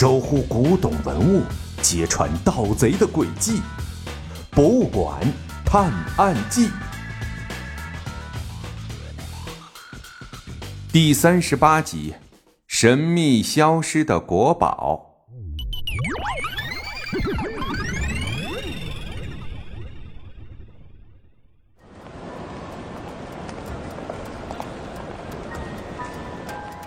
守护古董文物，揭穿盗贼的诡计。博物馆探案记第三十八集：神秘消失的国宝。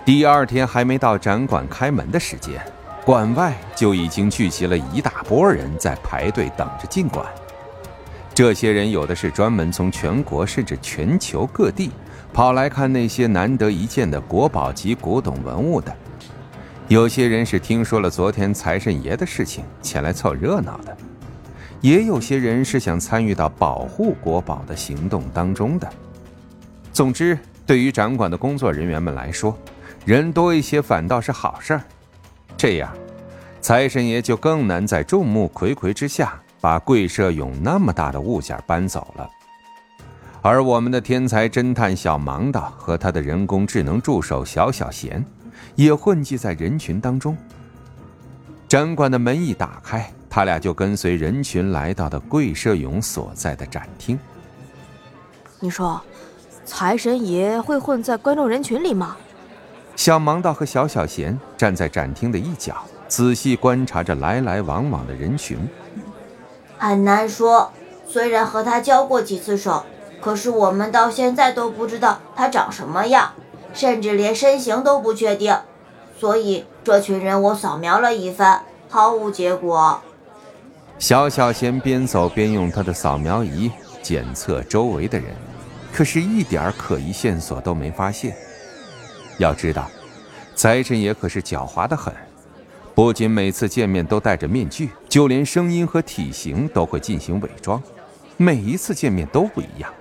第二天还没到展馆开门的时间，馆外就已经聚集了一大波人在排队等着进馆。这些人有的是专门从全国甚至全球各地跑来看那些难得一见的国宝级古董文物的，有些人是听说了昨天财神爷的事情前来凑热闹的，也有些人是想参与到保护国宝的行动当中的。总之，对于展馆的工作人员们来说，人多一些反倒是好事儿，这样，财神爷就更难在众目睽睽之下把贵社勇那么大的物件搬走了。而我们的天才侦探小盲道和他的人工智能助手小小贤，也混迹在人群当中。展馆的门一打开，他俩就跟随人群来到了贵社勇所在的展厅。你说，财神爷会混在观众人群里吗？小盲道和小小贤站在展厅的一角，仔细观察着来来往往的人群。很难说，虽然和他交过几次手，可是我们到现在都不知道他长什么样，甚至连身形都不确定。所以这群人我扫描了一番，毫无结果。小小贤边走边用他的扫描仪检测周围的人，可是一点可疑线索都没发现。要知道，财神爷可是狡猾的很，不仅每次见面都戴着面具，就连声音和体型都会进行伪装，每一次见面都不一样。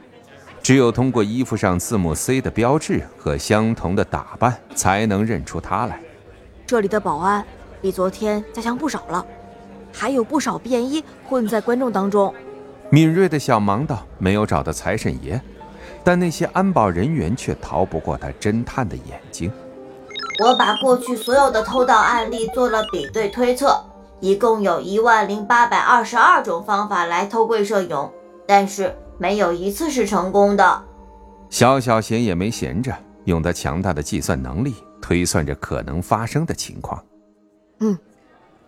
只有通过衣服上字母 C 的标志和相同的打扮，才能认出他来。这里的保安比昨天加强不少了，还有不少便衣混在观众当中。敏锐的小盲道没有找到财神爷。但那些安保人员却逃不过他侦探的眼睛。我把过去所有的偷盗案例做了比对推测，一共有一万零八百二十二种方法来偷贵摄影，但是没有一次是成功的。小小贤也没闲着，用他强大的计算能力推算着可能发生的情况。嗯，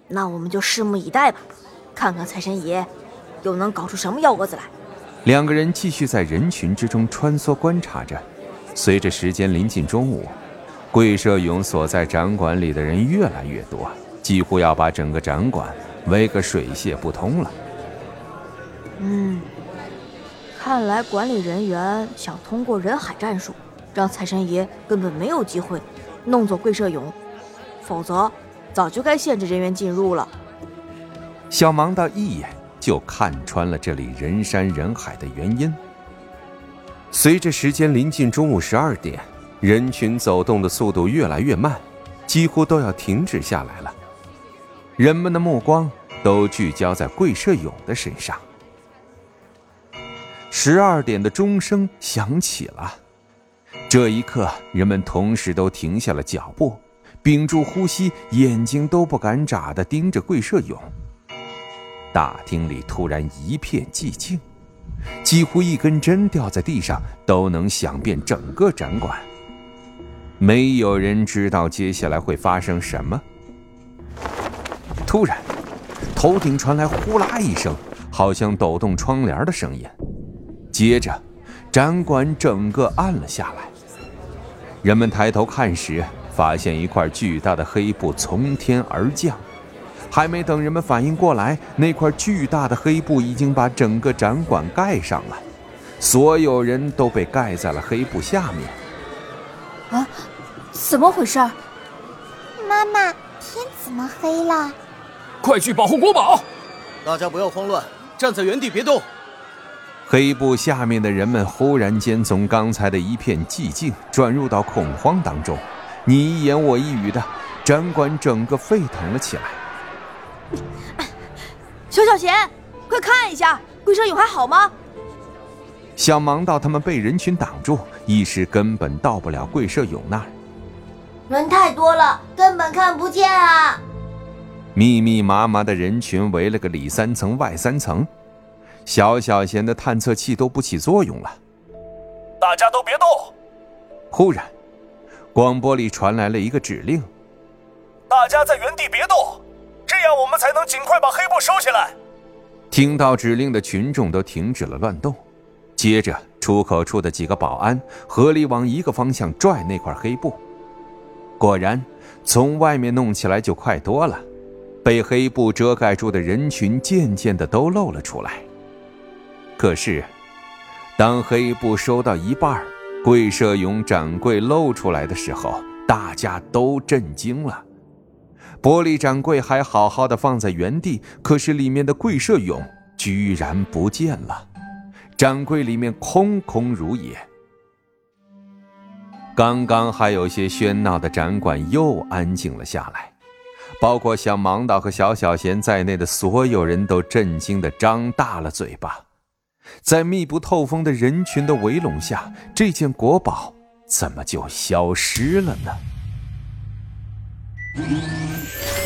那我们就拭目以待吧，看看财神爷又能搞出什么幺蛾子来。两个人继续在人群之中穿梭观察着。随着时间临近中午，贵社勇所在展馆里的人越来越多，几乎要把整个展馆围个水泄不通了。嗯，看来管理人员想通过人海战术，让财神爷根本没有机会弄走贵社勇，否则早就该限制人员进入了。小盲道一眼。就看穿了这里人山人海的原因。随着时间临近中午十二点，人群走动的速度越来越慢，几乎都要停止下来了。人们的目光都聚焦在贵社勇的身上。十二点的钟声响起了，这一刻，人们同时都停下了脚步，屏住呼吸，眼睛都不敢眨的盯着贵社勇。大厅里突然一片寂静，几乎一根针掉在地上都能响遍整个展馆。没有人知道接下来会发生什么。突然，头顶传来呼啦一声，好像抖动窗帘的声音。接着，展馆整个暗了下来。人们抬头看时，发现一块巨大的黑布从天而降。还没等人们反应过来，那块巨大的黑布已经把整个展馆盖上了，所有人都被盖在了黑布下面。啊，怎么回事？妈妈，天怎么黑了？快去保护国宝！大家不要慌乱，站在原地别动。黑布下面的人们忽然间从刚才的一片寂静转入到恐慌当中，你一言我一语的，展馆整个沸腾了起来。小小贤，快看一下，贵社俑还好吗？想忙到他们被人群挡住，一时根本到不了桂社勇那儿。人太多了，根本看不见啊！密密麻麻的人群围了个里三层外三层，小小贤的探测器都不起作用了。大家都别动！忽然，广播里传来了一个指令：大家在原地别动，这样我们才能尽快把黑布收起来。听到指令的群众都停止了乱动，接着出口处的几个保安合力往一个方向拽那块黑布，果然，从外面弄起来就快多了。被黑布遮盖住的人群渐渐的都露了出来。可是，当黑布收到一半，贵社勇掌柜露出来的时候，大家都震惊了。玻璃展柜还好好的放在原地，可是里面的贵社俑居然不见了，展柜里面空空如也。刚刚还有些喧闹的展馆又安静了下来。包括像芒岛和小小贤在内的所有人都震惊的张大了嘴巴，在密不透风的人群的围拢下，这件国宝怎么就消失了呢？Thank you.